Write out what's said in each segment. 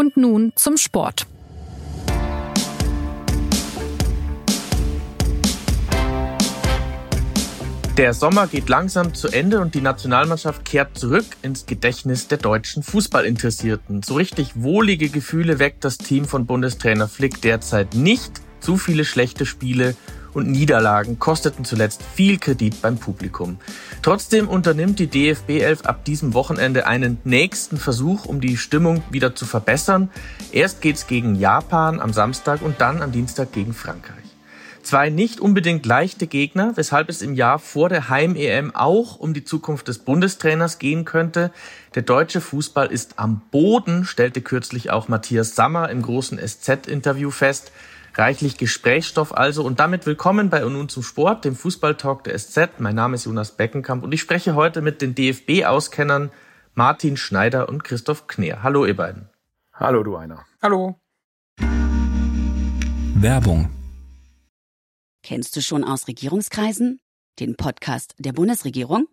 Und nun zum Sport. Der Sommer geht langsam zu Ende und die Nationalmannschaft kehrt zurück ins Gedächtnis der deutschen Fußballinteressierten. So richtig wohlige Gefühle weckt das Team von Bundestrainer Flick derzeit nicht. Zu viele schlechte Spiele und Niederlagen kosteten zuletzt viel Kredit beim Publikum. Trotzdem unternimmt die DFB 11 ab diesem Wochenende einen nächsten Versuch, um die Stimmung wieder zu verbessern. Erst geht's gegen Japan am Samstag und dann am Dienstag gegen Frankreich. Zwei nicht unbedingt leichte Gegner, weshalb es im Jahr vor der Heim-EM auch um die Zukunft des Bundestrainers gehen könnte. Der deutsche Fußball ist am Boden, stellte kürzlich auch Matthias Sammer im großen SZ-Interview fest. Reichlich Gesprächsstoff also und damit willkommen bei Und nun zum Sport, dem Fußballtalk der SZ. Mein Name ist Jonas Beckenkamp und ich spreche heute mit den DFB-Auskennern Martin Schneider und Christoph Kneer. Hallo ihr beiden. Hallo du einer. Hallo. Werbung Kennst du schon aus Regierungskreisen? Den Podcast der Bundesregierung?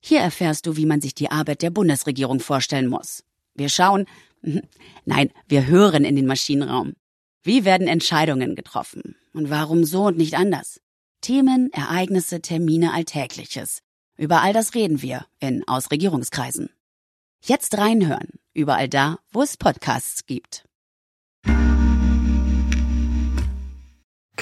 Hier erfährst du, wie man sich die Arbeit der Bundesregierung vorstellen muss. Wir schauen, nein, wir hören in den Maschinenraum. Wie werden Entscheidungen getroffen? Und warum so und nicht anders? Themen, Ereignisse, Termine, Alltägliches. Über all das reden wir in Aus Regierungskreisen. Jetzt reinhören, überall da, wo es Podcasts gibt.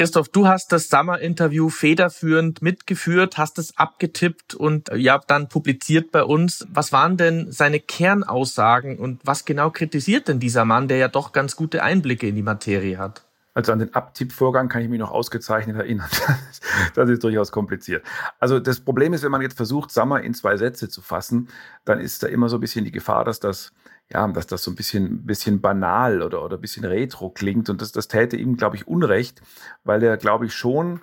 Christoph, du hast das Summer-Interview federführend mitgeführt, hast es abgetippt und ja, dann publiziert bei uns. Was waren denn seine Kernaussagen und was genau kritisiert denn dieser Mann, der ja doch ganz gute Einblicke in die Materie hat? Also an den Abtippvorgang kann ich mich noch ausgezeichnet erinnern. das ist durchaus kompliziert. Also das Problem ist, wenn man jetzt versucht, Summer in zwei Sätze zu fassen, dann ist da immer so ein bisschen die Gefahr, dass das ja, dass das so ein bisschen, bisschen banal oder, oder ein bisschen retro klingt. Und das, das täte ihm, glaube ich, Unrecht, weil er, glaube ich, schon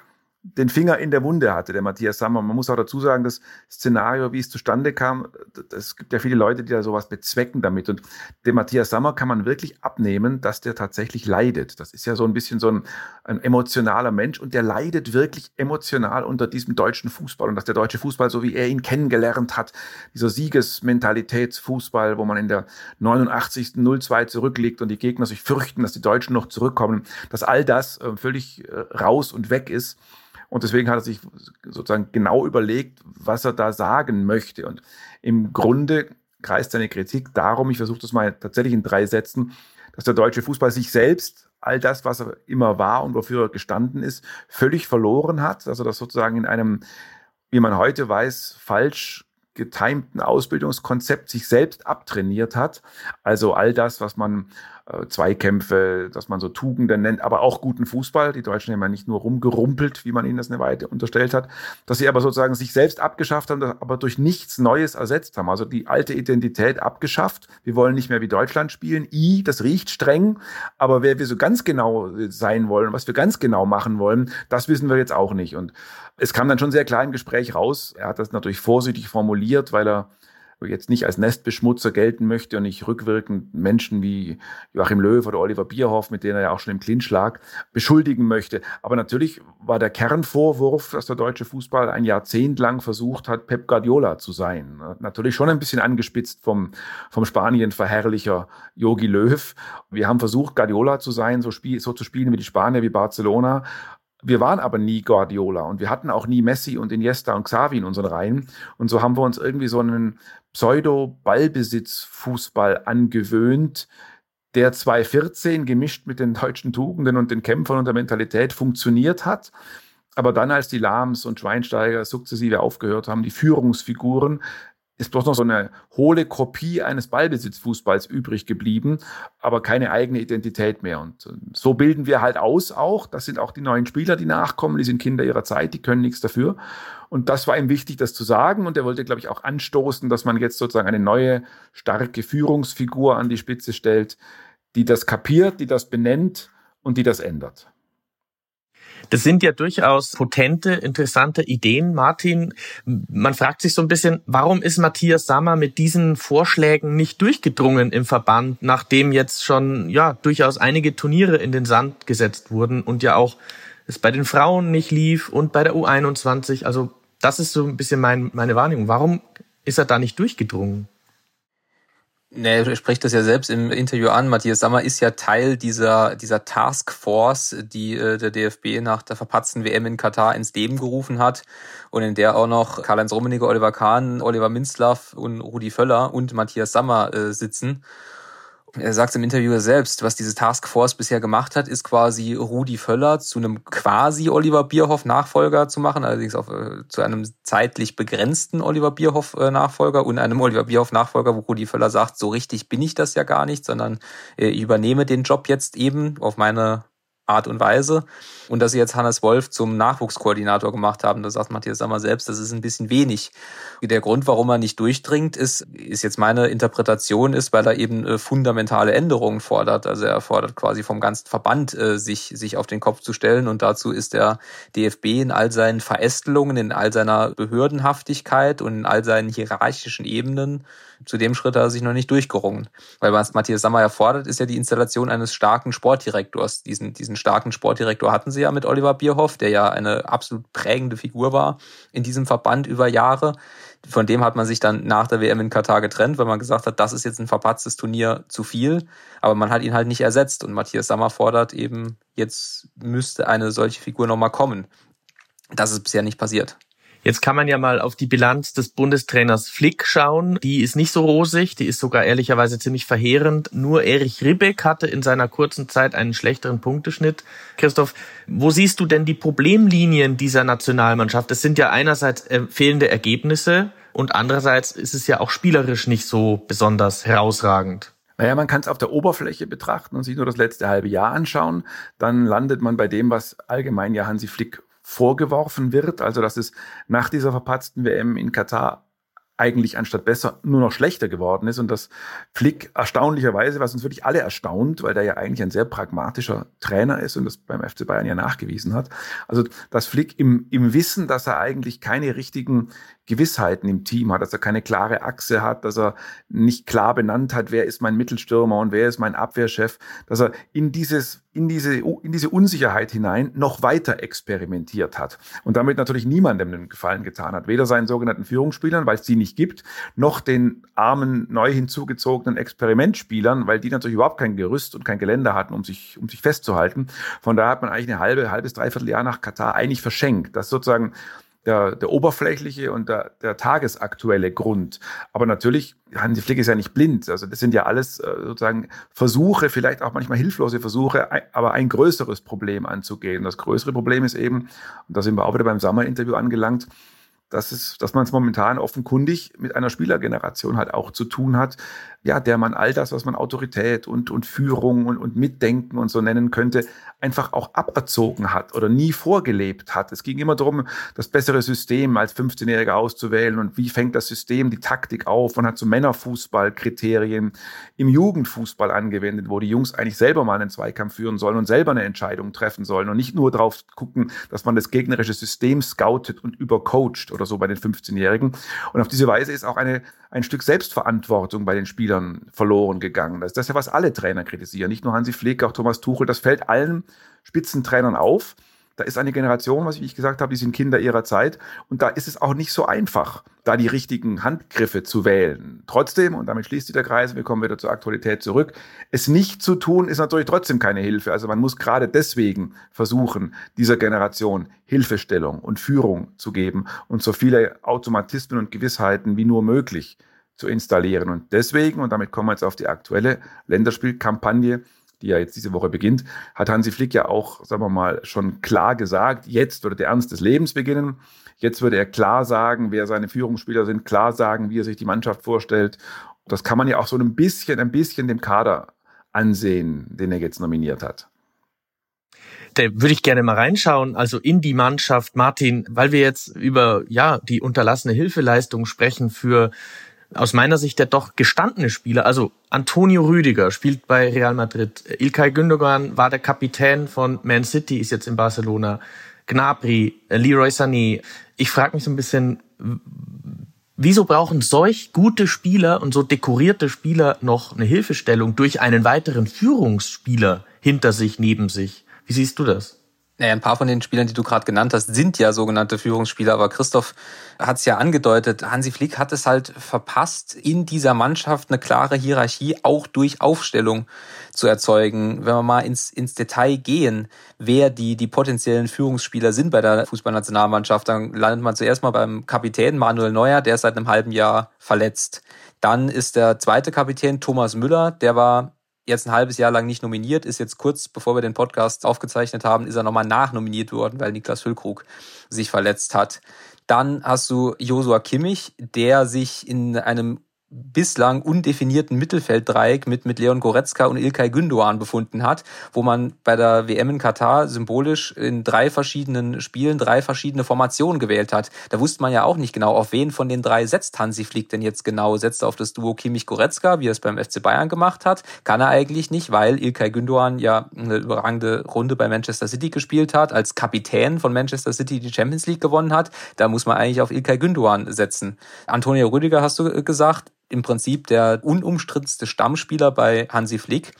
den Finger in der Wunde hatte, der Matthias Sammer. Man muss auch dazu sagen, das Szenario, wie es zustande kam, es gibt ja viele Leute, die da sowas bezwecken damit. Und dem Matthias Sammer kann man wirklich abnehmen, dass der tatsächlich leidet. Das ist ja so ein bisschen so ein, ein emotionaler Mensch und der leidet wirklich emotional unter diesem deutschen Fußball. Und dass der deutsche Fußball, so wie er ihn kennengelernt hat, dieser Siegesmentalitätsfußball, wo man in der 89. 0-2 zurückliegt und die Gegner sich fürchten, dass die Deutschen noch zurückkommen, dass all das äh, völlig äh, raus und weg ist. Und deswegen hat er sich sozusagen genau überlegt, was er da sagen möchte. Und im Grunde kreist seine Kritik darum, ich versuche das mal tatsächlich in drei Sätzen, dass der deutsche Fußball sich selbst all das, was er immer war und wofür er gestanden ist, völlig verloren hat. Also das sozusagen in einem, wie man heute weiß, falsch getimten Ausbildungskonzept sich selbst abtrainiert hat. Also all das, was man äh, Zweikämpfe, dass man so Tugenden nennt, aber auch guten Fußball. Die Deutschen haben ja nicht nur rumgerumpelt, wie man ihnen das eine Weile unterstellt hat, dass sie aber sozusagen sich selbst abgeschafft haben, aber durch nichts Neues ersetzt haben. Also die alte Identität abgeschafft. Wir wollen nicht mehr wie Deutschland spielen. I, das riecht streng, aber wer wir so ganz genau sein wollen, was wir ganz genau machen wollen, das wissen wir jetzt auch nicht. Und es kam dann schon sehr klar im Gespräch raus. Er hat das natürlich vorsichtig formuliert, weil er jetzt nicht als Nestbeschmutzer gelten möchte und nicht rückwirkend Menschen wie Joachim Löw oder Oliver Bierhoff, mit denen er ja auch schon im Clinch lag, beschuldigen möchte. Aber natürlich war der Kernvorwurf, dass der deutsche Fußball ein Jahrzehnt lang versucht hat, Pep Guardiola zu sein. Natürlich schon ein bisschen angespitzt vom, vom Spanien-Verherrlicher Jogi Löw. Wir haben versucht, Guardiola zu sein, so, spiel, so zu spielen wie die Spanier, wie Barcelona. Wir waren aber nie Guardiola und wir hatten auch nie Messi und Iniesta und Xavi in unseren Reihen. Und so haben wir uns irgendwie so einen Pseudo-Ballbesitz-Fußball angewöhnt, der 2014 gemischt mit den deutschen Tugenden und den Kämpfern und der Mentalität funktioniert hat. Aber dann, als die Lahms und Schweinsteiger sukzessive aufgehört haben, die Führungsfiguren ist bloß noch so eine hohle Kopie eines Ballbesitzfußballs übrig geblieben, aber keine eigene Identität mehr. Und so bilden wir halt aus auch. Das sind auch die neuen Spieler, die nachkommen. Die sind Kinder ihrer Zeit, die können nichts dafür. Und das war ihm wichtig, das zu sagen. Und er wollte, glaube ich, auch anstoßen, dass man jetzt sozusagen eine neue, starke Führungsfigur an die Spitze stellt, die das kapiert, die das benennt und die das ändert. Das sind ja durchaus potente, interessante Ideen, Martin. Man fragt sich so ein bisschen, warum ist Matthias Sammer mit diesen Vorschlägen nicht durchgedrungen im Verband, nachdem jetzt schon ja durchaus einige Turniere in den Sand gesetzt wurden und ja auch es bei den Frauen nicht lief und bei der U21. Also das ist so ein bisschen mein, meine Wahrnehmung. Warum ist er da nicht durchgedrungen? Nee, er spricht das ja selbst im Interview an. Matthias Sammer ist ja Teil dieser, dieser Taskforce, die äh, der DFB nach der verpatzten WM in Katar ins Leben gerufen hat und in der auch noch Karl-Heinz Rummenigge, Oliver Kahn, Oliver Minzlaff und Rudi Völler und Matthias Sammer äh, sitzen. Er sagt im Interview selbst, was diese Taskforce bisher gemacht hat, ist quasi Rudi Völler zu einem quasi Oliver Bierhoff Nachfolger zu machen, allerdings auch äh, zu einem zeitlich begrenzten Oliver Bierhoff äh, Nachfolger und einem Oliver Bierhoff Nachfolger, wo Rudi Völler sagt, so richtig bin ich das ja gar nicht, sondern äh, ich übernehme den Job jetzt eben auf meine Art und Weise. Und dass sie jetzt Hannes Wolf zum Nachwuchskoordinator gemacht haben, da sagt Matthias Sammer selbst, das ist ein bisschen wenig. Der Grund, warum er nicht durchdringt, ist, ist jetzt meine Interpretation, ist, weil er eben äh, fundamentale Änderungen fordert. Also er fordert quasi vom ganzen Verband, äh, sich, sich auf den Kopf zu stellen. Und dazu ist der DFB in all seinen Verästelungen, in all seiner Behördenhaftigkeit und in all seinen hierarchischen Ebenen zu dem Schritt hat er sich noch nicht durchgerungen. Weil was Matthias Sammer erfordert, ist ja die Installation eines starken Sportdirektors. Diesen, diesen starken Sportdirektor hatten sie ja mit Oliver Bierhoff, der ja eine absolut prägende Figur war in diesem Verband über Jahre. Von dem hat man sich dann nach der WM in Katar getrennt, weil man gesagt hat, das ist jetzt ein verpatztes Turnier zu viel. Aber man hat ihn halt nicht ersetzt. Und Matthias Sammer fordert eben, jetzt müsste eine solche Figur nochmal kommen. Das ist bisher nicht passiert. Jetzt kann man ja mal auf die Bilanz des Bundestrainers Flick schauen. Die ist nicht so rosig, die ist sogar ehrlicherweise ziemlich verheerend. Nur Erich Ribbeck hatte in seiner kurzen Zeit einen schlechteren Punkteschnitt. Christoph, wo siehst du denn die Problemlinien dieser Nationalmannschaft? Es sind ja einerseits äh, fehlende Ergebnisse und andererseits ist es ja auch spielerisch nicht so besonders herausragend. Naja, man kann es auf der Oberfläche betrachten und sich nur das letzte halbe Jahr anschauen. Dann landet man bei dem, was allgemein ja Hansi Flick vorgeworfen wird, also dass es nach dieser verpatzten WM in Katar eigentlich anstatt besser nur noch schlechter geworden ist und dass Flick erstaunlicherweise, was uns wirklich alle erstaunt, weil der ja eigentlich ein sehr pragmatischer Trainer ist und das beim FC Bayern ja nachgewiesen hat. Also, dass Flick im, im Wissen, dass er eigentlich keine richtigen Gewissheiten im Team hat, dass er keine klare Achse hat, dass er nicht klar benannt hat, wer ist mein Mittelstürmer und wer ist mein Abwehrchef, dass er in dieses in diese, in diese Unsicherheit hinein noch weiter experimentiert hat und damit natürlich niemandem den Gefallen getan hat. Weder seinen sogenannten Führungsspielern, weil es die nicht gibt, noch den armen, neu hinzugezogenen Experimentspielern, weil die natürlich überhaupt kein Gerüst und kein Geländer hatten, um sich, um sich festzuhalten. Von daher hat man eigentlich eine halbe, halbes, dreiviertel Jahr nach Katar eigentlich verschenkt. Das sozusagen der, der oberflächliche und der, der tagesaktuelle Grund. Aber natürlich, Hansi Flick ist ja nicht blind. Also das sind ja alles äh, sozusagen Versuche, vielleicht auch manchmal hilflose Versuche, aber ein größeres Problem anzugehen. Das größere Problem ist eben, und da sind wir auch wieder beim Sommerinterview angelangt, dass, es, dass man es momentan offenkundig mit einer Spielergeneration halt auch zu tun hat, ja, der man all das, was man Autorität und, und Führung und, und Mitdenken und so nennen könnte, einfach auch aberzogen hat oder nie vorgelebt hat. Es ging immer darum, das bessere System als 15-Jähriger auszuwählen und wie fängt das System die Taktik auf. Man hat so Männerfußballkriterien im Jugendfußball angewendet, wo die Jungs eigentlich selber mal einen Zweikampf führen sollen und selber eine Entscheidung treffen sollen und nicht nur darauf gucken, dass man das gegnerische System scoutet und übercoacht oder so bei den 15-Jährigen. Und auf diese Weise ist auch eine, ein Stück Selbstverantwortung bei den Spielern verloren gegangen. Das ist ja, was alle Trainer kritisieren. Nicht nur Hansi Flick, auch Thomas Tuchel. Das fällt allen Spitzentrainern auf. Da ist eine Generation, was ich gesagt habe, die sind Kinder ihrer Zeit. Und da ist es auch nicht so einfach, da die richtigen Handgriffe zu wählen. Trotzdem, und damit schließt sich der Kreis, wir kommen wieder zur Aktualität zurück, es nicht zu tun, ist natürlich trotzdem keine Hilfe. Also man muss gerade deswegen versuchen, dieser Generation Hilfestellung und Führung zu geben und so viele Automatismen und Gewissheiten wie nur möglich zu installieren. Und deswegen, und damit kommen wir jetzt auf die aktuelle Länderspielkampagne, die ja jetzt diese Woche beginnt, hat Hansi Flick ja auch, sagen wir mal, schon klar gesagt, jetzt würde der Ernst des Lebens beginnen. Jetzt würde er klar sagen, wer seine Führungsspieler sind, klar sagen, wie er sich die Mannschaft vorstellt. Das kann man ja auch so ein bisschen, ein bisschen dem Kader ansehen, den er jetzt nominiert hat. Da würde ich gerne mal reinschauen, also in die Mannschaft, Martin, weil wir jetzt über ja die unterlassene Hilfeleistung sprechen für aus meiner Sicht der doch gestandene Spieler, also Antonio Rüdiger spielt bei Real Madrid, Ilkay Gündogan war der Kapitän von Man City, ist jetzt in Barcelona, Gnabry, Leroy Sané. Ich frage mich so ein bisschen, wieso brauchen solch gute Spieler und so dekorierte Spieler noch eine Hilfestellung durch einen weiteren Führungsspieler hinter sich, neben sich? Wie siehst du das? Naja, ein paar von den Spielern, die du gerade genannt hast, sind ja sogenannte Führungsspieler, aber Christoph hat es ja angedeutet, Hansi Flick hat es halt verpasst, in dieser Mannschaft eine klare Hierarchie auch durch Aufstellung zu erzeugen. Wenn wir mal ins, ins Detail gehen, wer die, die potenziellen Führungsspieler sind bei der Fußballnationalmannschaft, dann landet man zuerst mal beim Kapitän Manuel Neuer, der ist seit einem halben Jahr verletzt. Dann ist der zweite Kapitän Thomas Müller, der war jetzt ein halbes Jahr lang nicht nominiert, ist jetzt kurz bevor wir den Podcast aufgezeichnet haben, ist er nochmal nachnominiert worden, weil Niklas Füllkrug sich verletzt hat. Dann hast du Josua Kimmich, der sich in einem bislang undefinierten Mittelfelddreieck mit, mit Leon Goretzka und Ilkay Gündoğan befunden hat, wo man bei der WM in Katar symbolisch in drei verschiedenen Spielen drei verschiedene Formationen gewählt hat. Da wusste man ja auch nicht genau, auf wen von den drei setzt Hansi Flick denn jetzt genau. Setzt er auf das Duo Kimmich-Goretzka, wie er es beim FC Bayern gemacht hat? Kann er eigentlich nicht, weil Ilkay Gündoğan ja eine überragende Runde bei Manchester City gespielt hat, als Kapitän von Manchester City die Champions League gewonnen hat. Da muss man eigentlich auf Ilkay Gündoğan setzen. Antonio Rüdiger hast du gesagt, im Prinzip der unumstrittenste Stammspieler bei Hansi Flick.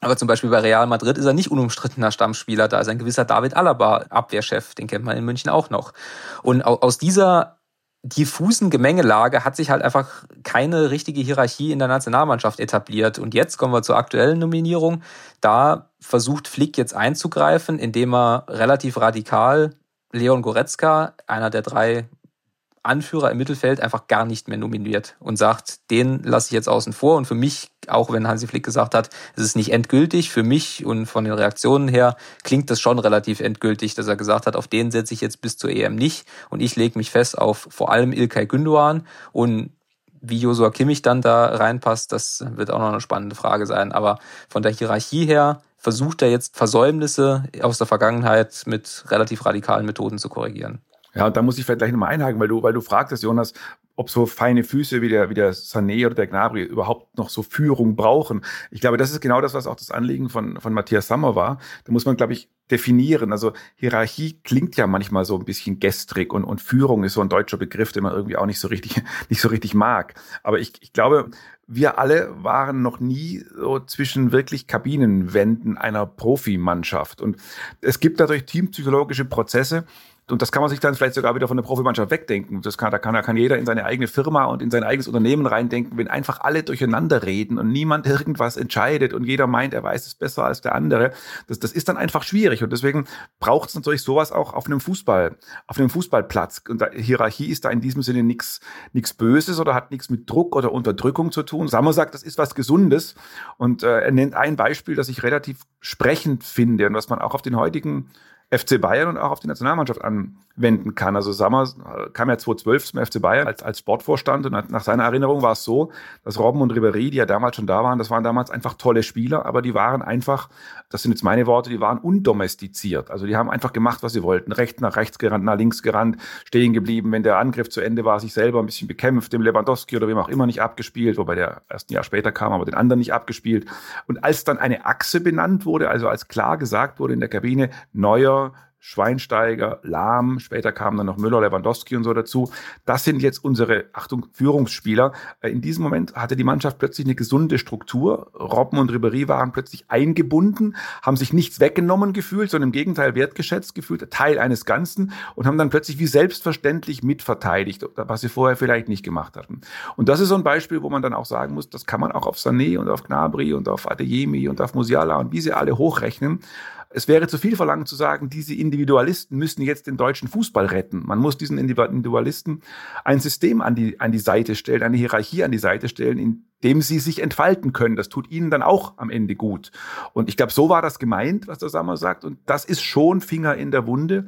Aber zum Beispiel bei Real Madrid ist er nicht unumstrittener Stammspieler. Da ist ein gewisser David Alaba Abwehrchef. Den kennt man in München auch noch. Und aus dieser diffusen Gemengelage hat sich halt einfach keine richtige Hierarchie in der Nationalmannschaft etabliert. Und jetzt kommen wir zur aktuellen Nominierung. Da versucht Flick jetzt einzugreifen, indem er relativ radikal Leon Goretzka, einer der drei Anführer im Mittelfeld einfach gar nicht mehr nominiert und sagt, den lasse ich jetzt außen vor. Und für mich, auch wenn Hansi Flick gesagt hat, es ist nicht endgültig, für mich und von den Reaktionen her klingt das schon relativ endgültig, dass er gesagt hat, auf den setze ich jetzt bis zur EM nicht. Und ich lege mich fest auf vor allem Ilkay Gündoğan und wie Josua Kimmich dann da reinpasst, das wird auch noch eine spannende Frage sein. Aber von der Hierarchie her versucht er jetzt Versäumnisse aus der Vergangenheit mit relativ radikalen Methoden zu korrigieren. Ja, und da muss ich vielleicht gleich nochmal einhaken, weil du, weil du fragtest, Jonas, ob so feine Füße wie der, wie der Sané oder der Gnabry überhaupt noch so Führung brauchen. Ich glaube, das ist genau das, was auch das Anliegen von, von Matthias Sammer war. Da muss man, glaube ich, definieren. Also Hierarchie klingt ja manchmal so ein bisschen gestrig und, und Führung ist so ein deutscher Begriff, den man irgendwie auch nicht so richtig, nicht so richtig mag. Aber ich, ich glaube, wir alle waren noch nie so zwischen wirklich Kabinenwänden einer Profimannschaft. Und es gibt dadurch teampsychologische Prozesse, und das kann man sich dann vielleicht sogar wieder von der Profimannschaft wegdenken. Das kann, da kann, da kann jeder in seine eigene Firma und in sein eigenes Unternehmen reindenken, wenn einfach alle durcheinander reden und niemand irgendwas entscheidet und jeder meint, er weiß es besser als der andere. Das, das ist dann einfach schwierig. Und deswegen braucht es natürlich sowas auch auf einem Fußball, auf einem Fußballplatz. Und da, Hierarchie ist da in diesem Sinne nichts nichts Böses oder hat nichts mit Druck oder Unterdrückung zu tun. Sammer sagt, das ist was Gesundes. Und äh, er nennt ein Beispiel, das ich relativ sprechend finde und was man auch auf den heutigen FC Bayern und auch auf die Nationalmannschaft anwenden kann. Also Sammer kam ja 2012 zum FC Bayern als, als Sportvorstand und nach seiner Erinnerung war es so, dass Robben und Ribéry, die ja damals schon da waren, das waren damals einfach tolle Spieler, aber die waren einfach, das sind jetzt meine Worte, die waren undomestiziert. Also die haben einfach gemacht, was sie wollten. Rechts nach rechts gerannt, nach links gerannt, stehen geblieben. Wenn der Angriff zu Ende war, sich selber ein bisschen bekämpft, dem Lewandowski oder wem auch immer nicht abgespielt, wobei der erst ein Jahr später kam, aber den anderen nicht abgespielt. Und als dann eine Achse benannt wurde, also als klar gesagt wurde in der Kabine, neuer Schweinsteiger, Lahm, später kamen dann noch Müller, Lewandowski und so dazu. Das sind jetzt unsere, Achtung, Führungsspieler. Äh, in diesem Moment hatte die Mannschaft plötzlich eine gesunde Struktur. Robben und Ribéry waren plötzlich eingebunden, haben sich nichts weggenommen gefühlt, sondern im Gegenteil wertgeschätzt gefühlt, Teil eines Ganzen und haben dann plötzlich wie selbstverständlich mitverteidigt, was sie vorher vielleicht nicht gemacht hatten. Und das ist so ein Beispiel, wo man dann auch sagen muss, das kann man auch auf Sané und auf Gnabry und auf Adeyemi und auf Musiala und wie sie alle hochrechnen. Es wäre zu viel verlangt zu sagen, diese Individualisten müssen jetzt den deutschen Fußball retten. Man muss diesen Individualisten ein System an die, an die Seite stellen, eine Hierarchie an die Seite stellen, in dem sie sich entfalten können. Das tut ihnen dann auch am Ende gut. Und ich glaube, so war das gemeint, was der Sammer sagt. Und das ist schon Finger in der Wunde,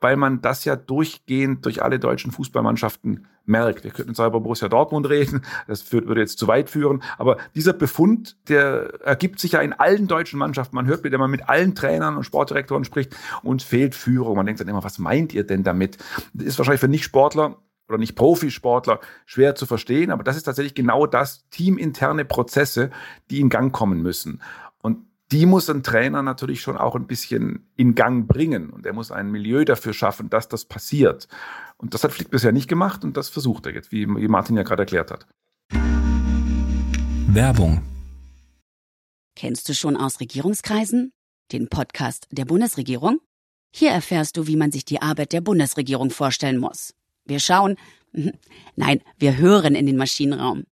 weil man das ja durchgehend durch alle deutschen Fußballmannschaften merkt. Wir könnten zwar über Borussia Dortmund reden, das würde jetzt zu weit führen, aber dieser Befund, der ergibt sich ja in allen deutschen Mannschaften. Man hört, wenn man mit allen Trainern und Sportdirektoren spricht, uns fehlt Führung. Man denkt dann immer, was meint ihr denn damit? Das ist wahrscheinlich für Nicht-Sportler oder nicht Profisportler schwer zu verstehen, aber das ist tatsächlich genau das, teaminterne Prozesse, die in Gang kommen müssen. Und die muss ein Trainer natürlich schon auch ein bisschen in Gang bringen und er muss ein Milieu dafür schaffen, dass das passiert. Und das hat Flick bisher nicht gemacht und das versucht er jetzt, wie Martin ja gerade erklärt hat. Werbung. Kennst du schon aus Regierungskreisen den Podcast der Bundesregierung? Hier erfährst du, wie man sich die Arbeit der Bundesregierung vorstellen muss. Wir schauen, nein, wir hören in den Maschinenraum.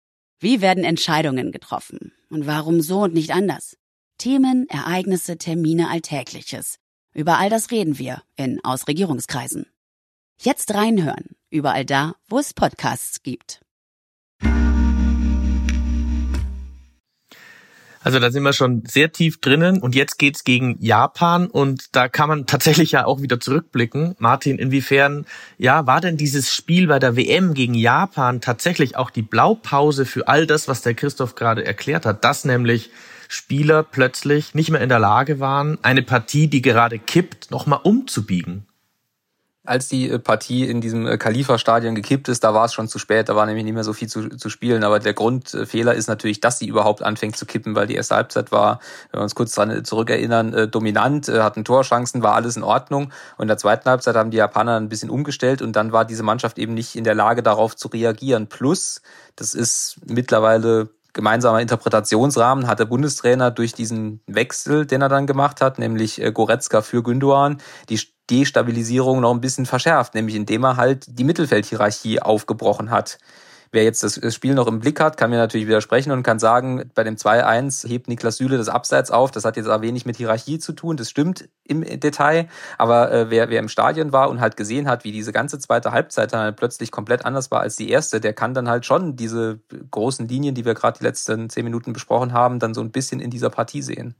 Wie werden Entscheidungen getroffen? Und warum so und nicht anders? Themen, Ereignisse, Termine, Alltägliches. Über all das reden wir in Ausregierungskreisen. Jetzt reinhören, überall da, wo es Podcasts gibt. Also da sind wir schon sehr tief drinnen und jetzt geht's gegen Japan und da kann man tatsächlich ja auch wieder zurückblicken. Martin, inwiefern ja war denn dieses Spiel bei der WM gegen Japan tatsächlich auch die Blaupause für all das, was der Christoph gerade erklärt hat, dass nämlich Spieler plötzlich nicht mehr in der Lage waren, eine Partie, die gerade kippt, nochmal umzubiegen? Als die äh, Partie in diesem äh, Khalifa-Stadion gekippt ist, da war es schon zu spät, da war nämlich nicht mehr so viel zu, zu spielen. Aber der Grundfehler ist natürlich, dass sie überhaupt anfängt zu kippen, weil die erste Halbzeit war, wenn wir uns kurz dran äh, zurückerinnern, dominant, hatten Torchancen, war alles in Ordnung. Und in der zweiten Halbzeit haben die Japaner ein bisschen umgestellt und dann war diese Mannschaft eben nicht in der Lage, darauf zu reagieren. Plus, das ist mittlerweile gemeinsamer Interpretationsrahmen hat der Bundestrainer durch diesen Wechsel, den er dann gemacht hat, nämlich Goretzka für Gündoğan, die Destabilisierung noch ein bisschen verschärft, nämlich indem er halt die Mittelfeldhierarchie aufgebrochen hat. Wer jetzt das Spiel noch im Blick hat, kann mir natürlich widersprechen und kann sagen, bei dem 2-1 hebt Niklas Süle das Abseits auf. Das hat jetzt auch wenig mit Hierarchie zu tun. Das stimmt im Detail. Aber äh, wer, wer im Stadion war und halt gesehen hat, wie diese ganze zweite Halbzeit dann halt plötzlich komplett anders war als die erste, der kann dann halt schon diese großen Linien, die wir gerade die letzten zehn Minuten besprochen haben, dann so ein bisschen in dieser Partie sehen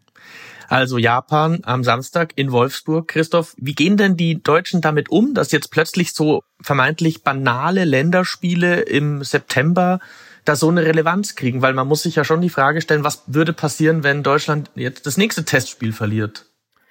also Japan am Samstag in Wolfsburg. Christoph, wie gehen denn die Deutschen damit um, dass jetzt plötzlich so vermeintlich banale Länderspiele im September da so eine Relevanz kriegen? Weil man muss sich ja schon die Frage stellen, was würde passieren, wenn Deutschland jetzt das nächste Testspiel verliert?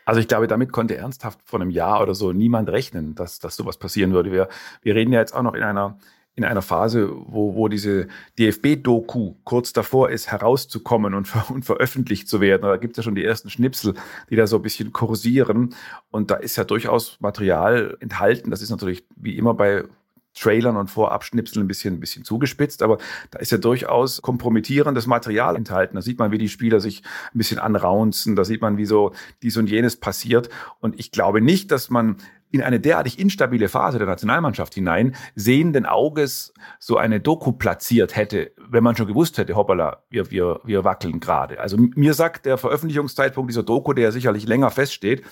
Also ich glaube, damit konnte ernsthaft vor einem Jahr oder so niemand rechnen, dass, dass sowas passieren würde. Wir, wir reden ja jetzt auch noch in einer in einer Phase, wo, wo diese DFB-Doku kurz davor ist, herauszukommen und, ver und veröffentlicht zu werden. Da gibt es ja schon die ersten Schnipsel, die da so ein bisschen kursieren. Und da ist ja durchaus Material enthalten. Das ist natürlich wie immer bei Trailern und Vorabschnipseln ein bisschen, ein bisschen zugespitzt, aber da ist ja durchaus kompromittierendes Material enthalten. Da sieht man, wie die Spieler sich ein bisschen anraunzen, da sieht man, wie so dies und jenes passiert. Und ich glaube nicht, dass man in eine derartig instabile Phase der Nationalmannschaft hinein sehenden Auges so eine Doku platziert hätte, wenn man schon gewusst hätte, hoppala, wir, wir, wir wackeln gerade. Also mir sagt der Veröffentlichungszeitpunkt dieser Doku, der sicherlich länger feststeht,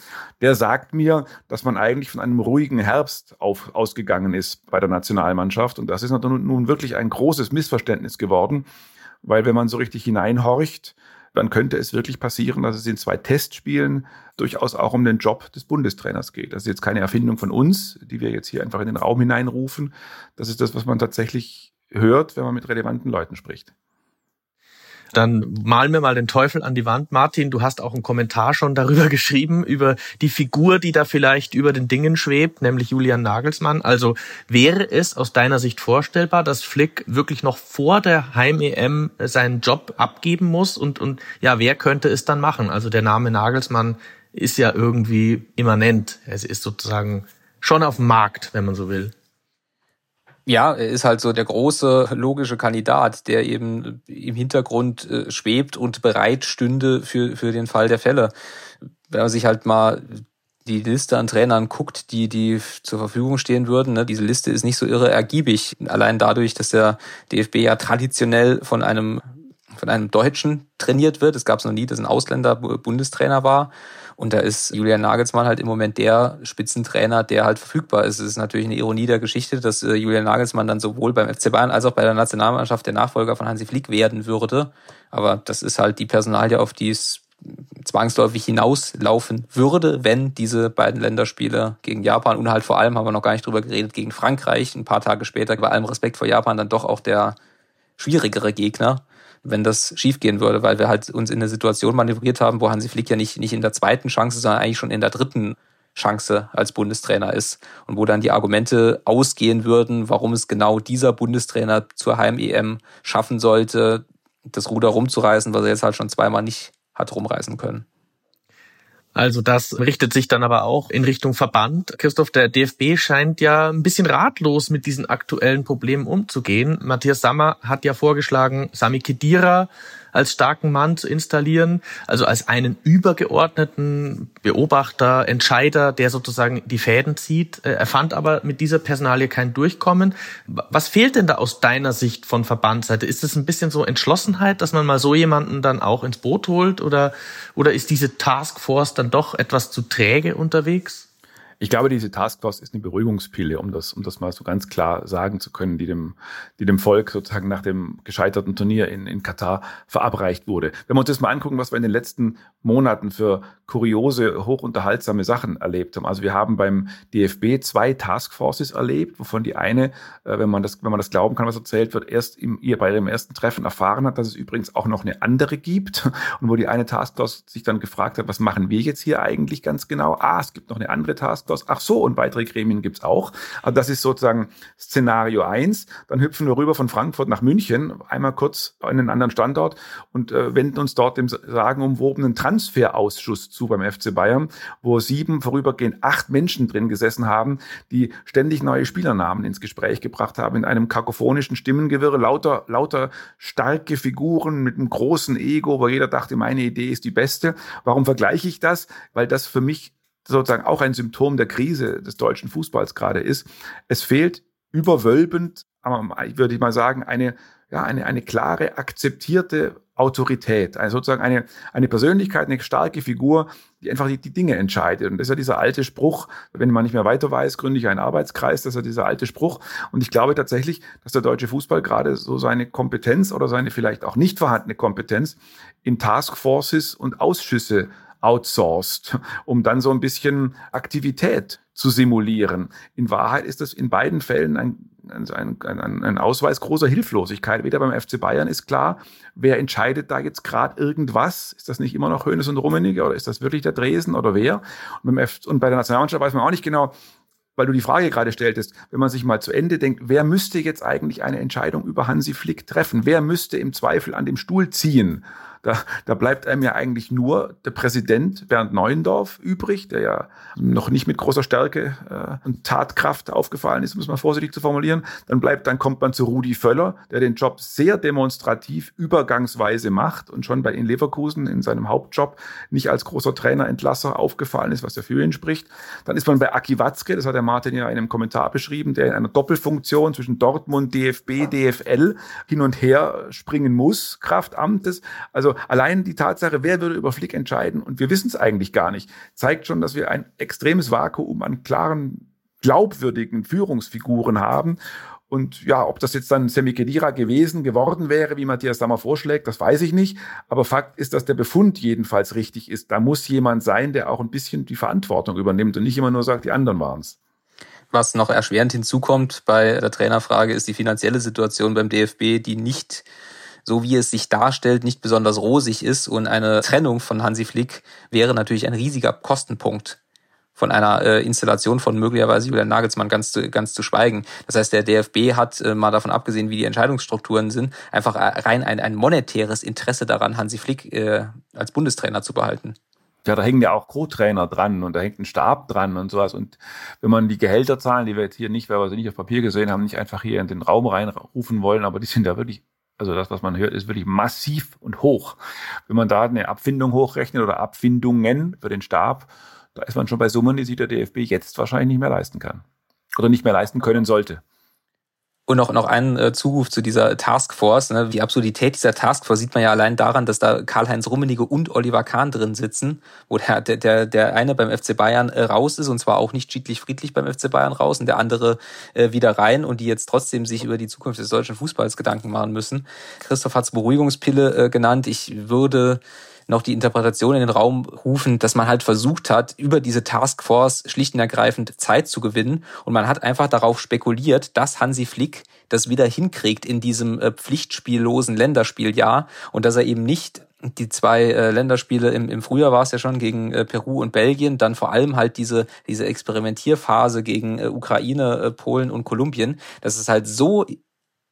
der sagt mir, dass man eigentlich von einem ruhigen Herbst auf, ausgegangen ist bei der Nationalmannschaft. Und das ist nun wirklich ein großes Missverständnis geworden, weil wenn man so richtig hineinhorcht, dann könnte es wirklich passieren, dass es in zwei Testspielen durchaus auch um den Job des Bundestrainers geht. Das ist jetzt keine Erfindung von uns, die wir jetzt hier einfach in den Raum hineinrufen. Das ist das, was man tatsächlich hört, wenn man mit relevanten Leuten spricht. Dann malen wir mal den Teufel an die Wand. Martin, du hast auch einen Kommentar schon darüber geschrieben, über die Figur, die da vielleicht über den Dingen schwebt, nämlich Julian Nagelsmann. Also wäre es aus deiner Sicht vorstellbar, dass Flick wirklich noch vor der Heim-EM seinen Job abgeben muss? Und, und ja, wer könnte es dann machen? Also der Name Nagelsmann ist ja irgendwie immanent. Es ist sozusagen schon auf dem Markt, wenn man so will. Ja, er ist halt so der große logische Kandidat, der eben im Hintergrund äh, schwebt und bereit stünde für, für den Fall der Fälle. Wenn man sich halt mal die Liste an Trainern guckt, die, die zur Verfügung stehen würden, ne, diese Liste ist nicht so irre ergiebig. Allein dadurch, dass der DFB ja traditionell von einem, von einem Deutschen trainiert wird. Es gab es noch nie, dass ein Ausländer Bundestrainer war. Und da ist Julian Nagelsmann halt im Moment der Spitzentrainer, der halt verfügbar ist. Es ist natürlich eine Ironie der Geschichte, dass äh, Julian Nagelsmann dann sowohl beim FC Bayern als auch bei der Nationalmannschaft der Nachfolger von Hansi Flick werden würde. Aber das ist halt die Personalie, auf die es zwangsläufig hinauslaufen würde, wenn diese beiden Länderspiele gegen Japan und halt vor allem, haben wir noch gar nicht drüber geredet, gegen Frankreich, ein paar Tage später, bei allem Respekt vor Japan, dann doch auch der schwierigere Gegner wenn das schiefgehen würde, weil wir halt uns in eine Situation manövriert haben, wo Hansi Flick ja nicht, nicht in der zweiten Chance, sondern eigentlich schon in der dritten Chance als Bundestrainer ist und wo dann die Argumente ausgehen würden, warum es genau dieser Bundestrainer zur Heim-EM schaffen sollte, das Ruder rumzureißen, was er jetzt halt schon zweimal nicht hat rumreißen können. Also das richtet sich dann aber auch in Richtung Verband. Christoph, der DFB scheint ja ein bisschen ratlos mit diesen aktuellen Problemen umzugehen. Matthias Sammer hat ja vorgeschlagen, Sami Kedira als starken Mann zu installieren, also als einen übergeordneten Beobachter, Entscheider, der sozusagen die Fäden zieht. Äh, er fand aber mit dieser Personalie kein Durchkommen. Was fehlt denn da aus deiner Sicht von Verbandsseite? Ist es ein bisschen so Entschlossenheit, dass man mal so jemanden dann auch ins Boot holt oder, oder ist diese Taskforce dann doch etwas zu träge unterwegs? Ich glaube, diese Taskforce ist eine Beruhigungspille, um das, um das mal so ganz klar sagen zu können, die dem, die dem Volk sozusagen nach dem gescheiterten Turnier in, in Katar verabreicht wurde. Wenn wir uns das mal angucken, was wir in den letzten Monaten für kuriose, hochunterhaltsame Sachen erlebt haben. Also wir haben beim DFB zwei Taskforces erlebt, wovon die eine, äh, wenn man das, wenn man das glauben kann, was erzählt wird, erst im, bei ihrem ersten Treffen erfahren hat, dass es übrigens auch noch eine andere gibt und wo die eine Taskforce sich dann gefragt hat, was machen wir jetzt hier eigentlich ganz genau? Ah, es gibt noch eine andere Taskforce aus, ach so, und weitere Gremien gibt's auch. Also das ist sozusagen Szenario eins. Dann hüpfen wir rüber von Frankfurt nach München, einmal kurz in einen anderen Standort und äh, wenden uns dort dem sagenumwobenen Transferausschuss zu beim FC Bayern, wo sieben, vorübergehend acht Menschen drin gesessen haben, die ständig neue Spielernamen ins Gespräch gebracht haben, in einem kakophonischen Stimmengewirr, lauter, lauter starke Figuren mit einem großen Ego, wo jeder dachte, meine Idee ist die beste. Warum vergleiche ich das? Weil das für mich sozusagen auch ein Symptom der Krise des deutschen Fußballs gerade ist. Es fehlt überwölbend, würde ich mal sagen, eine, ja, eine, eine klare, akzeptierte Autorität, also sozusagen eine, eine Persönlichkeit, eine starke Figur, die einfach die, die Dinge entscheidet. Und das ist ja dieser alte Spruch, wenn man nicht mehr weiter weiß, gründe ich einen Arbeitskreis, das ist ja dieser alte Spruch. Und ich glaube tatsächlich, dass der deutsche Fußball gerade so seine Kompetenz oder seine vielleicht auch nicht vorhandene Kompetenz in Taskforces und Ausschüsse outsourced, um dann so ein bisschen Aktivität zu simulieren. In Wahrheit ist das in beiden Fällen ein, ein, ein, ein Ausweis großer Hilflosigkeit. Weder beim FC Bayern ist klar, wer entscheidet da jetzt gerade irgendwas. Ist das nicht immer noch Hönes und Rummenigge oder ist das wirklich der Dresden oder wer? Und, und bei der Nationalmannschaft weiß man auch nicht genau, weil du die Frage gerade stelltest, wenn man sich mal zu Ende denkt, wer müsste jetzt eigentlich eine Entscheidung über Hansi Flick treffen? Wer müsste im Zweifel an dem Stuhl ziehen? Da, da bleibt einem ja eigentlich nur der Präsident Bernd Neuendorf übrig, der ja noch nicht mit großer Stärke äh, und Tatkraft aufgefallen ist, es mal vorsichtig zu formulieren. Dann bleibt, dann kommt man zu Rudi Völler, der den Job sehr demonstrativ übergangsweise macht und schon bei in Leverkusen in seinem Hauptjob nicht als großer Trainerentlasser aufgefallen ist, was ja für ihn spricht. Dann ist man bei Aki Watzke, das hat der Martin ja in einem Kommentar beschrieben, der in einer Doppelfunktion zwischen Dortmund, DFB, DFL hin und her springen muss, Kraft Amtes. Allein die Tatsache, wer würde über Flick entscheiden und wir wissen es eigentlich gar nicht, zeigt schon, dass wir ein extremes Vakuum an klaren, glaubwürdigen Führungsfiguren haben. Und ja, ob das jetzt dann Semi Khedira gewesen, geworden wäre, wie Matthias Sammer vorschlägt, das weiß ich nicht. Aber Fakt ist, dass der Befund jedenfalls richtig ist. Da muss jemand sein, der auch ein bisschen die Verantwortung übernimmt und nicht immer nur sagt, die anderen waren es. Was noch erschwerend hinzukommt bei der Trainerfrage, ist die finanzielle Situation beim DFB, die nicht so wie es sich darstellt, nicht besonders rosig ist. Und eine Trennung von Hansi Flick wäre natürlich ein riesiger Kostenpunkt von einer äh, Installation von möglicherweise Julian Nagelsmann ganz zu, ganz zu schweigen. Das heißt, der DFB hat, äh, mal davon abgesehen, wie die Entscheidungsstrukturen sind, einfach äh, rein ein, ein monetäres Interesse daran, Hansi Flick äh, als Bundestrainer zu behalten. Ja, da hängen ja auch Co-Trainer dran und da hängt ein Stab dran und sowas. Und wenn man die Gehälterzahlen, die wir jetzt hier nicht, weil wir sie nicht auf Papier gesehen haben, nicht einfach hier in den Raum reinrufen wollen, aber die sind ja wirklich also das, was man hört, ist wirklich massiv und hoch. Wenn man da eine Abfindung hochrechnet oder Abfindungen für den Stab, da ist man schon bei Summen, die sich der DFB jetzt wahrscheinlich nicht mehr leisten kann. Oder nicht mehr leisten können sollte. Und noch, noch einen äh, Zuruf zu dieser Taskforce. Ne? Die Absurdität dieser Taskforce sieht man ja allein daran, dass da Karl-Heinz Rummenigge und Oliver Kahn drin sitzen, wo der, der, der eine beim FC Bayern äh, raus ist und zwar auch nicht schiedlich-friedlich beim FC Bayern raus und der andere äh, wieder rein und die jetzt trotzdem sich über die Zukunft des deutschen Fußballs Gedanken machen müssen. Christoph hat's Beruhigungspille äh, genannt. Ich würde noch die Interpretation in den Raum rufen, dass man halt versucht hat, über diese Taskforce schlicht und ergreifend Zeit zu gewinnen. Und man hat einfach darauf spekuliert, dass Hansi Flick das wieder hinkriegt in diesem äh, pflichtspiellosen Länderspieljahr und dass er eben nicht die zwei äh, Länderspiele im, im Frühjahr war es ja schon gegen äh, Peru und Belgien, dann vor allem halt diese diese Experimentierphase gegen äh, Ukraine, äh, Polen und Kolumbien, dass es halt so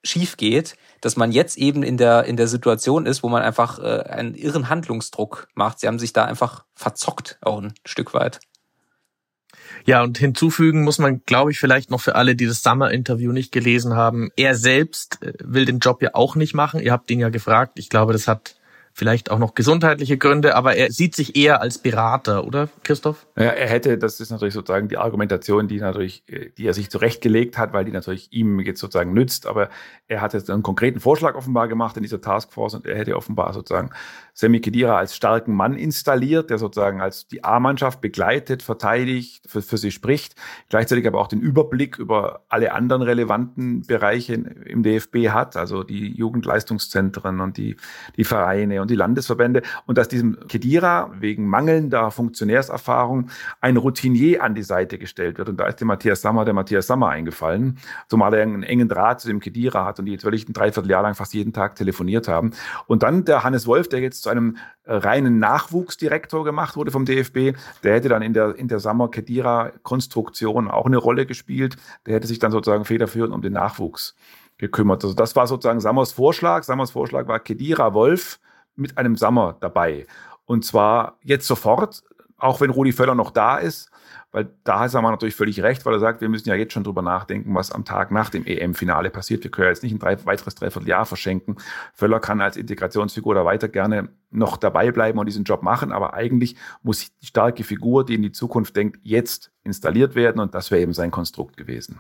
schief geht, dass man jetzt eben in der, in der Situation ist, wo man einfach äh, einen irren Handlungsdruck macht. Sie haben sich da einfach verzockt, auch ein Stück weit. Ja, und hinzufügen muss man, glaube ich, vielleicht noch für alle, die das Summer-Interview nicht gelesen haben, er selbst äh, will den Job ja auch nicht machen. Ihr habt ihn ja gefragt. Ich glaube, das hat vielleicht auch noch gesundheitliche Gründe, aber er sieht sich eher als Berater, oder Christoph? Ja, er hätte, das ist natürlich sozusagen die Argumentation, die natürlich, die er sich zurechtgelegt hat, weil die natürlich ihm jetzt sozusagen nützt, aber er hat jetzt einen konkreten Vorschlag offenbar gemacht in dieser Taskforce und er hätte offenbar sozusagen Semi Khedira als starken Mann installiert, der sozusagen als die A-Mannschaft begleitet, verteidigt, für, für sie spricht, gleichzeitig aber auch den Überblick über alle anderen relevanten Bereiche im DFB hat, also die Jugendleistungszentren und die, die Vereine und die Landesverbände und dass diesem Kedira wegen mangelnder Funktionärserfahrung ein Routinier an die Seite gestellt wird. Und da ist dem Matthias Sammer der Matthias Sammer eingefallen, zumal er einen engen Draht zu dem Kedira hat und die jetzt wirklich ein Dreivierteljahr lang fast jeden Tag telefoniert haben. Und dann der Hannes Wolf, der jetzt zu einem äh, reinen Nachwuchsdirektor gemacht wurde vom DFB. Der hätte dann in der, in der Sammer Kedira Konstruktion auch eine Rolle gespielt. Der hätte sich dann sozusagen federführend um den Nachwuchs gekümmert. Also das war sozusagen Sammers Vorschlag. Sammers Vorschlag war Kedira Wolf mit einem Sammer dabei. Und zwar jetzt sofort, auch wenn Rudi Völler noch da ist. Weil da hat er natürlich völlig recht, weil er sagt, wir müssen ja jetzt schon drüber nachdenken, was am Tag nach dem EM-Finale passiert. Wir können ja jetzt nicht ein drei, weiteres Dreivierteljahr verschenken. Völler kann als Integrationsfigur da weiter gerne noch dabei bleiben und diesen Job machen, aber eigentlich muss die starke Figur, die in die Zukunft denkt, jetzt installiert werden und das wäre eben sein Konstrukt gewesen.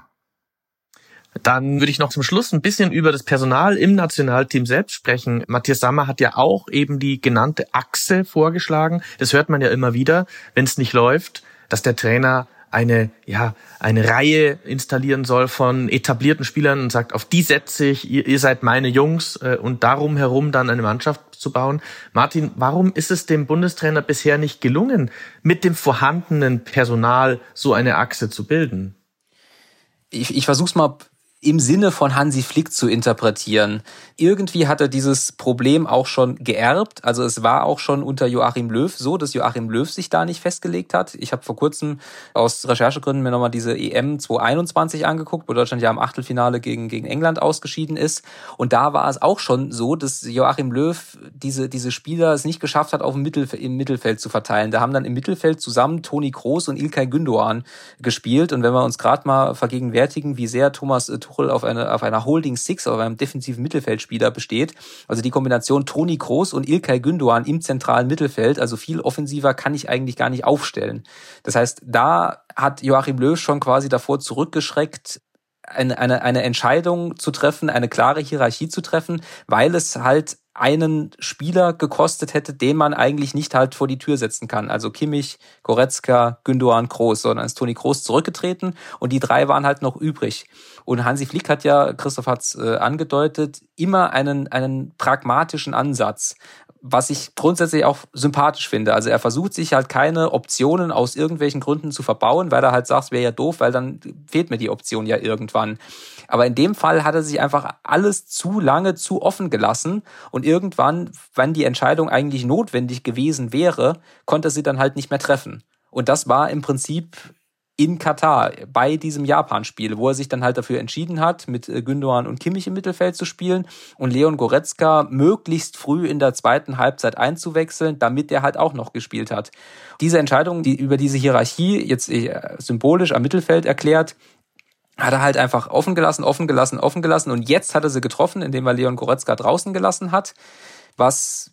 Dann würde ich noch zum Schluss ein bisschen über das Personal im Nationalteam selbst sprechen. Matthias Sammer hat ja auch eben die genannte Achse vorgeschlagen. Das hört man ja immer wieder, wenn es nicht läuft dass der Trainer eine, ja, eine Reihe installieren soll von etablierten Spielern und sagt, auf die setze ich, ihr, ihr seid meine Jungs äh, und darum herum dann eine Mannschaft zu bauen. Martin, warum ist es dem Bundestrainer bisher nicht gelungen, mit dem vorhandenen Personal so eine Achse zu bilden? Ich, ich versuche es mal im Sinne von Hansi Flick zu interpretieren. Irgendwie hat er dieses Problem auch schon geerbt. Also es war auch schon unter Joachim Löw so, dass Joachim Löw sich da nicht festgelegt hat. Ich habe vor kurzem aus Recherchegründen mir nochmal diese EM 2021 angeguckt, wo Deutschland ja im Achtelfinale gegen, gegen England ausgeschieden ist. Und da war es auch schon so, dass Joachim Löw diese, diese Spieler es nicht geschafft hat, auf dem Mittelf im Mittelfeld zu verteilen. Da haben dann im Mittelfeld zusammen Toni Kroos und Ilkay Gündoğan gespielt. Und wenn wir uns gerade mal vergegenwärtigen, wie sehr Thomas Tuchel auf, eine, auf einer Holding Six, auf einem defensiven Mittelfeldspieler besteht. Also die Kombination Toni Kroos und Ilkay Gündoğan im zentralen Mittelfeld, also viel offensiver kann ich eigentlich gar nicht aufstellen. Das heißt, da hat Joachim Löw schon quasi davor zurückgeschreckt, eine, eine, eine Entscheidung zu treffen, eine klare Hierarchie zu treffen, weil es halt einen Spieler gekostet hätte, den man eigentlich nicht halt vor die Tür setzen kann. Also Kimmich, Goretzka, Gündoğan, Kroos, sondern ist Toni Kroos zurückgetreten und die drei waren halt noch übrig. Und Hansi Flick hat ja, Christoph hat's äh, angedeutet, immer einen, einen pragmatischen Ansatz was ich grundsätzlich auch sympathisch finde. Also er versucht sich halt keine Optionen aus irgendwelchen Gründen zu verbauen, weil er halt sagt, es wäre ja doof, weil dann fehlt mir die Option ja irgendwann. Aber in dem Fall hat er sich einfach alles zu lange zu offen gelassen und irgendwann, wenn die Entscheidung eigentlich notwendig gewesen wäre, konnte er sie dann halt nicht mehr treffen. Und das war im Prinzip in Katar bei diesem Japan-Spiel, wo er sich dann halt dafür entschieden hat, mit äh, Gündogan und Kimmich im Mittelfeld zu spielen und Leon Goretzka möglichst früh in der zweiten Halbzeit einzuwechseln, damit er halt auch noch gespielt hat. Diese Entscheidung, die über diese Hierarchie jetzt äh, symbolisch am Mittelfeld erklärt, hat er halt einfach offen gelassen, offen gelassen, offen gelassen und jetzt hat er sie getroffen, indem er Leon Goretzka draußen gelassen hat, was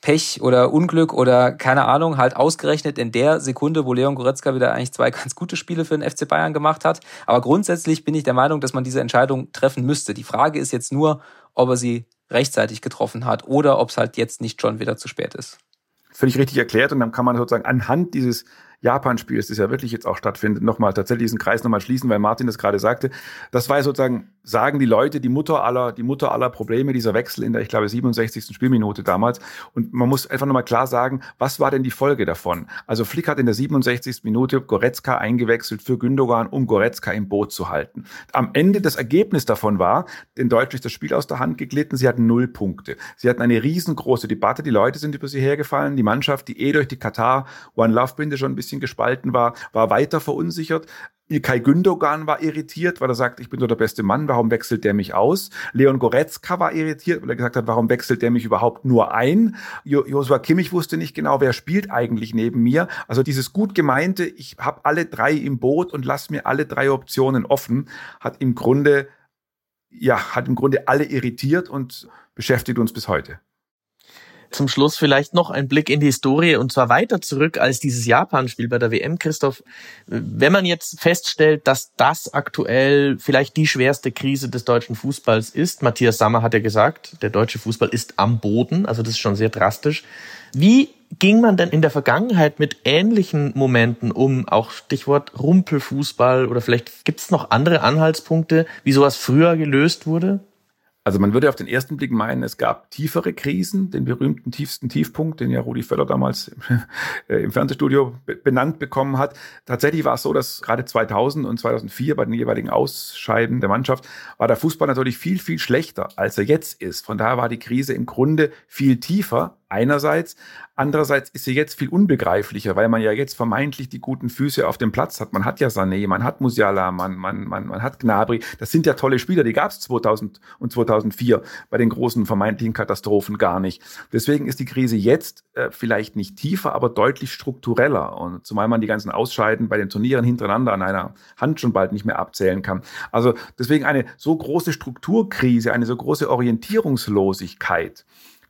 Pech oder Unglück oder keine Ahnung, halt ausgerechnet in der Sekunde, wo Leon Goretzka wieder eigentlich zwei ganz gute Spiele für den FC Bayern gemacht hat. Aber grundsätzlich bin ich der Meinung, dass man diese Entscheidung treffen müsste. Die Frage ist jetzt nur, ob er sie rechtzeitig getroffen hat oder ob es halt jetzt nicht schon wieder zu spät ist. Völlig richtig erklärt und dann kann man sozusagen anhand dieses Japan-Spiels, das ja wirklich jetzt auch stattfindet, nochmal tatsächlich diesen Kreis nochmal schließen, weil Martin das gerade sagte. Das war sozusagen, sagen die Leute, die Mutter aller, die Mutter aller Probleme, dieser Wechsel in der, ich glaube, 67. Spielminute damals. Und man muss einfach nochmal klar sagen, was war denn die Folge davon? Also Flick hat in der 67. Minute Goretzka eingewechselt für Gündogan, um Goretzka im Boot zu halten. Am Ende das Ergebnis davon war, den Deutschen ist das Spiel aus der Hand geglitten, sie hatten null Punkte. Sie hatten eine riesengroße Debatte, die Leute sind über sie hergefallen, die Mannschaft, die eh durch die Katar One Love Binde schon ein bisschen bisschen gespalten war, war weiter verunsichert. Ilkay Gündogan war irritiert, weil er sagt, ich bin doch der beste Mann, warum wechselt der mich aus? Leon Goretzka war irritiert, weil er gesagt hat, warum wechselt der mich überhaupt nur ein? Jo Joshua Kimmich wusste nicht genau, wer spielt eigentlich neben mir. Also dieses gut gemeinte, ich habe alle drei im Boot und lass mir alle drei Optionen offen, hat im Grunde ja, hat im Grunde alle irritiert und beschäftigt uns bis heute. Zum Schluss vielleicht noch ein Blick in die Historie und zwar weiter zurück als dieses Japan-Spiel bei der WM, Christoph. Wenn man jetzt feststellt, dass das aktuell vielleicht die schwerste Krise des deutschen Fußballs ist, Matthias Sammer hat ja gesagt, der deutsche Fußball ist am Boden, also das ist schon sehr drastisch. Wie ging man denn in der Vergangenheit mit ähnlichen Momenten um? Auch Stichwort Rumpelfußball oder vielleicht gibt es noch andere Anhaltspunkte, wie sowas früher gelöst wurde? Also man würde auf den ersten Blick meinen, es gab tiefere Krisen, den berühmten tiefsten Tiefpunkt, den ja Rudi Völler damals äh, im Fernsehstudio benannt bekommen hat. Tatsächlich war es so, dass gerade 2000 und 2004 bei den jeweiligen Ausscheiden der Mannschaft war der Fußball natürlich viel, viel schlechter, als er jetzt ist. Von daher war die Krise im Grunde viel tiefer, einerseits. Andererseits ist sie jetzt viel unbegreiflicher, weil man ja jetzt vermeintlich die guten Füße auf dem Platz hat. Man hat ja Sané, man hat Musiala, man, man, man, man hat Gnabry. Das sind ja tolle Spieler, die gab es 2000 und 2004 bei den großen vermeintlichen Katastrophen gar nicht. Deswegen ist die Krise jetzt äh, vielleicht nicht tiefer, aber deutlich struktureller. Und zumal man die ganzen Ausscheiden bei den Turnieren hintereinander an einer Hand schon bald nicht mehr abzählen kann. Also deswegen eine so große Strukturkrise, eine so große Orientierungslosigkeit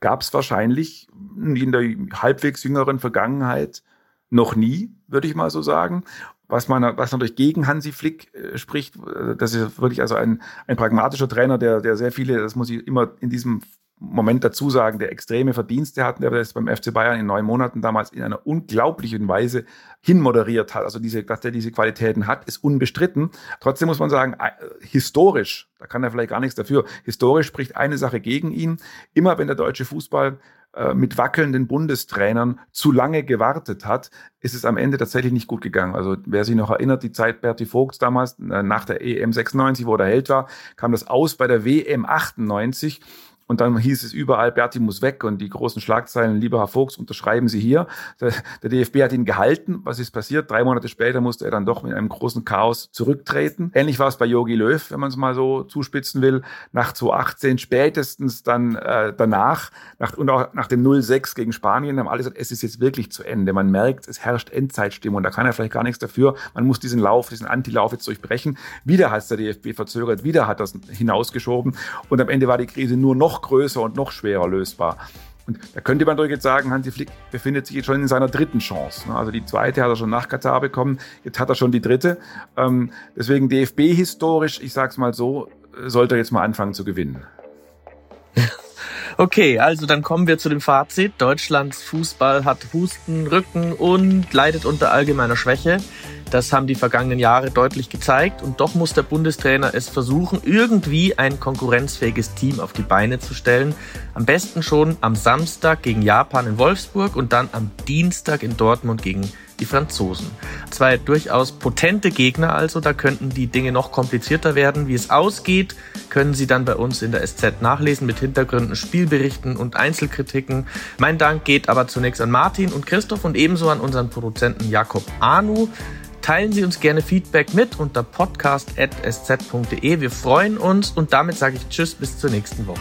gab es wahrscheinlich in der halbwegs jüngeren Vergangenheit noch nie, würde ich mal so sagen. Was man, was natürlich gegen Hansi Flick äh, spricht, äh, das ist wirklich also ein, ein pragmatischer Trainer, der, der sehr viele, das muss ich immer in diesem Moment dazu sagen, der extreme Verdienste hat, der das beim FC Bayern in neun Monaten damals in einer unglaublichen Weise hinmoderiert hat. Also diese, dass der diese Qualitäten hat, ist unbestritten. Trotzdem muss man sagen, äh, historisch, da kann er vielleicht gar nichts dafür, historisch spricht eine Sache gegen ihn. Immer wenn der deutsche Fußball äh, mit wackelnden Bundestrainern zu lange gewartet hat, ist es am Ende tatsächlich nicht gut gegangen. Also wer sich noch erinnert, die Zeit Berti Vogts damals, äh, nach der EM 96, wo er Held war, kam das aus bei der WM 98 und dann hieß es überall, Berti muss weg und die großen Schlagzeilen, lieber Herr Vogts, unterschreiben Sie hier. Der, der, DFB hat ihn gehalten. Was ist passiert? Drei Monate später musste er dann doch mit einem großen Chaos zurücktreten. Ähnlich war es bei Yogi Löw, wenn man es mal so zuspitzen will. Nach 2018 spätestens dann äh, danach, nach, und auch nach dem 0-6 gegen Spanien, haben alle gesagt, es ist jetzt wirklich zu Ende. Man merkt, es herrscht Endzeitstimmung. Da kann er vielleicht gar nichts dafür. Man muss diesen Lauf, diesen Antilauf jetzt durchbrechen. Wieder hat es der DFB verzögert, wieder hat das hinausgeschoben. Und am Ende war die Krise nur noch noch größer und noch schwerer lösbar. Und da könnte man doch jetzt sagen, Hansi Flick befindet sich jetzt schon in seiner dritten Chance. Ne? Also die zweite hat er schon nach Katar bekommen, jetzt hat er schon die dritte. Ähm, deswegen DFB historisch, ich sag's mal so, sollte er jetzt mal anfangen zu gewinnen. Okay, also dann kommen wir zu dem Fazit. Deutschlands Fußball hat Husten, Rücken und leidet unter allgemeiner Schwäche. Das haben die vergangenen Jahre deutlich gezeigt und doch muss der Bundestrainer es versuchen, irgendwie ein konkurrenzfähiges Team auf die Beine zu stellen. Am besten schon am Samstag gegen Japan in Wolfsburg und dann am Dienstag in Dortmund gegen die Franzosen. Zwei durchaus potente Gegner also, da könnten die Dinge noch komplizierter werden. Wie es ausgeht, können Sie dann bei uns in der SZ nachlesen mit Hintergründen, Spielberichten und Einzelkritiken. Mein Dank geht aber zunächst an Martin und Christoph und ebenso an unseren Produzenten Jakob Anu. Teilen Sie uns gerne Feedback mit unter podcast.sz.de. Wir freuen uns und damit sage ich Tschüss bis zur nächsten Woche.